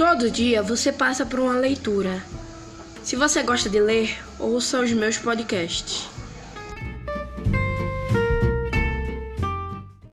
Todo dia você passa por uma leitura. Se você gosta de ler, ouça os meus podcasts.